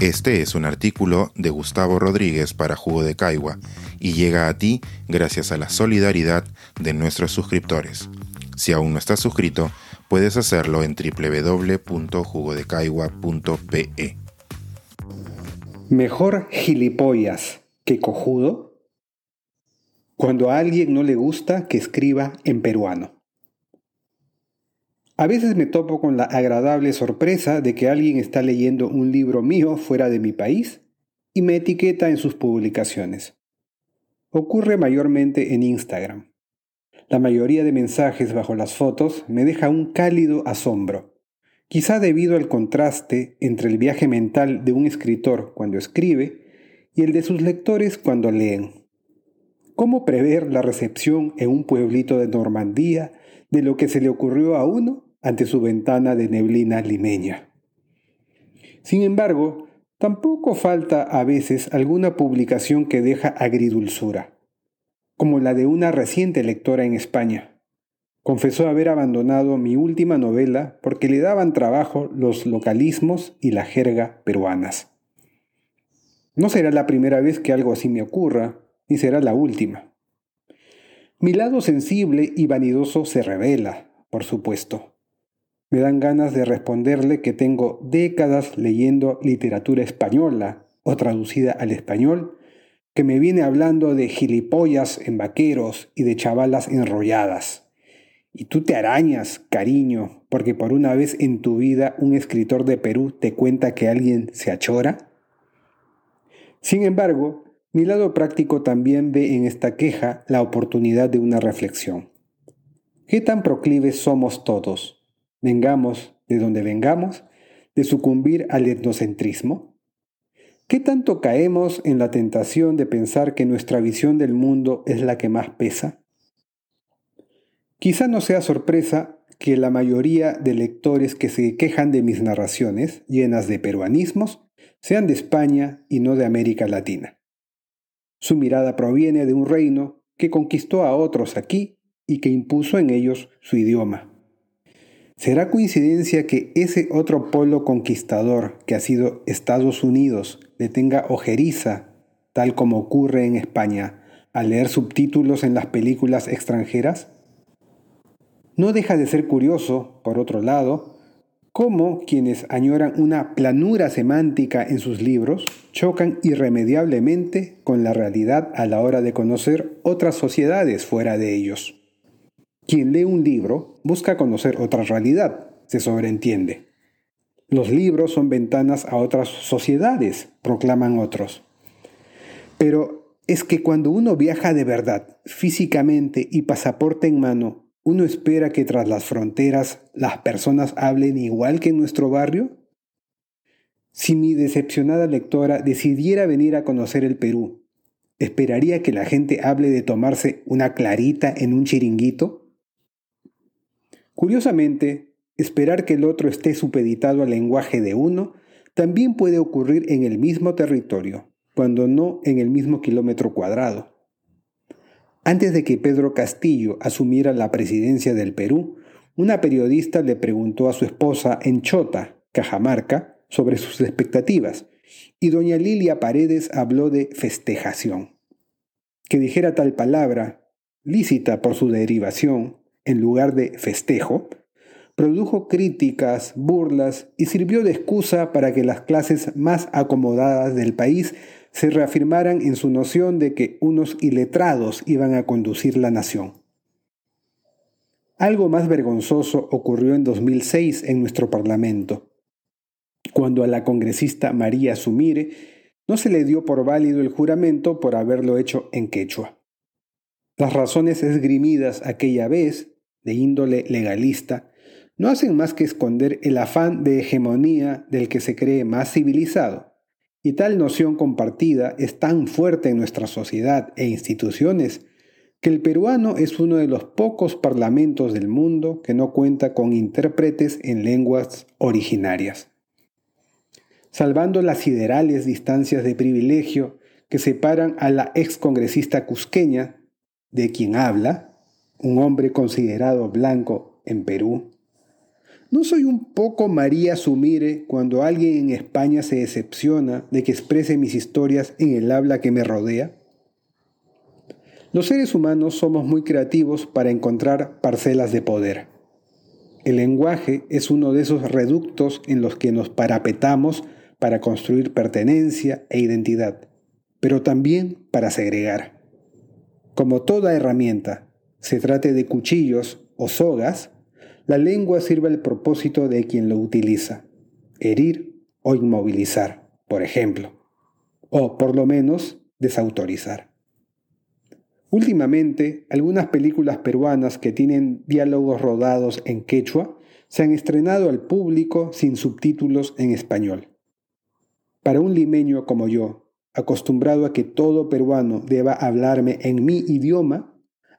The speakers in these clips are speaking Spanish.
Este es un artículo de Gustavo Rodríguez para Jugo de Caigua y llega a ti gracias a la solidaridad de nuestros suscriptores. Si aún no estás suscrito, puedes hacerlo en www.jugodecaigua.pe. Mejor gilipollas que cojudo cuando a alguien no le gusta que escriba en peruano. A veces me topo con la agradable sorpresa de que alguien está leyendo un libro mío fuera de mi país y me etiqueta en sus publicaciones. Ocurre mayormente en Instagram. La mayoría de mensajes bajo las fotos me deja un cálido asombro, quizá debido al contraste entre el viaje mental de un escritor cuando escribe y el de sus lectores cuando leen. ¿Cómo prever la recepción en un pueblito de Normandía de lo que se le ocurrió a uno ante su ventana de neblina limeña. Sin embargo, tampoco falta a veces alguna publicación que deja agridulzura, como la de una reciente lectora en España. Confesó haber abandonado mi última novela porque le daban trabajo los localismos y la jerga peruanas. No será la primera vez que algo así me ocurra, ni será la última. Mi lado sensible y vanidoso se revela, por supuesto. Me dan ganas de responderle que tengo décadas leyendo literatura española o traducida al español, que me viene hablando de gilipollas en vaqueros y de chavalas enrolladas. Y tú te arañas, cariño, porque por una vez en tu vida un escritor de Perú te cuenta que alguien se achora. Sin embargo, mi lado práctico también ve en esta queja la oportunidad de una reflexión. ¿Qué tan proclives somos todos vengamos de donde vengamos, de sucumbir al etnocentrismo? ¿Qué tanto caemos en la tentación de pensar que nuestra visión del mundo es la que más pesa? Quizá no sea sorpresa que la mayoría de lectores que se quejan de mis narraciones, llenas de peruanismos, sean de España y no de América Latina. Su mirada proviene de un reino que conquistó a otros aquí y que impuso en ellos su idioma. ¿Será coincidencia que ese otro polo conquistador que ha sido Estados Unidos le tenga ojeriza, tal como ocurre en España, al leer subtítulos en las películas extranjeras? No deja de ser curioso, por otro lado, cómo quienes añoran una planura semántica en sus libros chocan irremediablemente con la realidad a la hora de conocer otras sociedades fuera de ellos. Quien lee un libro busca conocer otra realidad, se sobreentiende. Los libros son ventanas a otras sociedades, proclaman otros. Pero es que cuando uno viaja de verdad, físicamente y pasaporte en mano, ¿uno espera que tras las fronteras las personas hablen igual que en nuestro barrio? Si mi decepcionada lectora decidiera venir a conocer el Perú, ¿esperaría que la gente hable de tomarse una clarita en un chiringuito? Curiosamente, esperar que el otro esté supeditado al lenguaje de uno también puede ocurrir en el mismo territorio, cuando no en el mismo kilómetro cuadrado. Antes de que Pedro Castillo asumiera la presidencia del Perú, una periodista le preguntó a su esposa en Chota, Cajamarca, sobre sus expectativas, y doña Lilia Paredes habló de festejación. Que dijera tal palabra, lícita por su derivación, en lugar de festejo, produjo críticas, burlas y sirvió de excusa para que las clases más acomodadas del país se reafirmaran en su noción de que unos iletrados iban a conducir la nación. Algo más vergonzoso ocurrió en 2006 en nuestro Parlamento, cuando a la congresista María Sumire no se le dio por válido el juramento por haberlo hecho en quechua. Las razones esgrimidas aquella vez de índole legalista, no hacen más que esconder el afán de hegemonía del que se cree más civilizado. Y tal noción compartida es tan fuerte en nuestra sociedad e instituciones que el peruano es uno de los pocos parlamentos del mundo que no cuenta con intérpretes en lenguas originarias. Salvando las siderales distancias de privilegio que separan a la excongresista cusqueña, de quien habla, un hombre considerado blanco en Perú, ¿No soy un poco María Sumire cuando alguien en España se decepciona de que exprese mis historias en el habla que me rodea? Los seres humanos somos muy creativos para encontrar parcelas de poder. El lenguaje es uno de esos reductos en los que nos parapetamos para construir pertenencia e identidad, pero también para segregar. Como toda herramienta, se trate de cuchillos o sogas, la lengua sirve al propósito de quien lo utiliza, herir o inmovilizar, por ejemplo, o por lo menos desautorizar. Últimamente, algunas películas peruanas que tienen diálogos rodados en quechua se han estrenado al público sin subtítulos en español. Para un limeño como yo, acostumbrado a que todo peruano deba hablarme en mi idioma,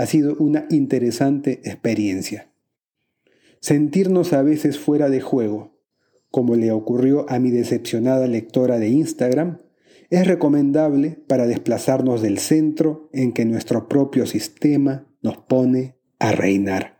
ha sido una interesante experiencia sentirnos a veces fuera de juego, como le ocurrió a mi decepcionada lectora de Instagram, es recomendable para desplazarnos del centro en que nuestro propio sistema nos pone a reinar.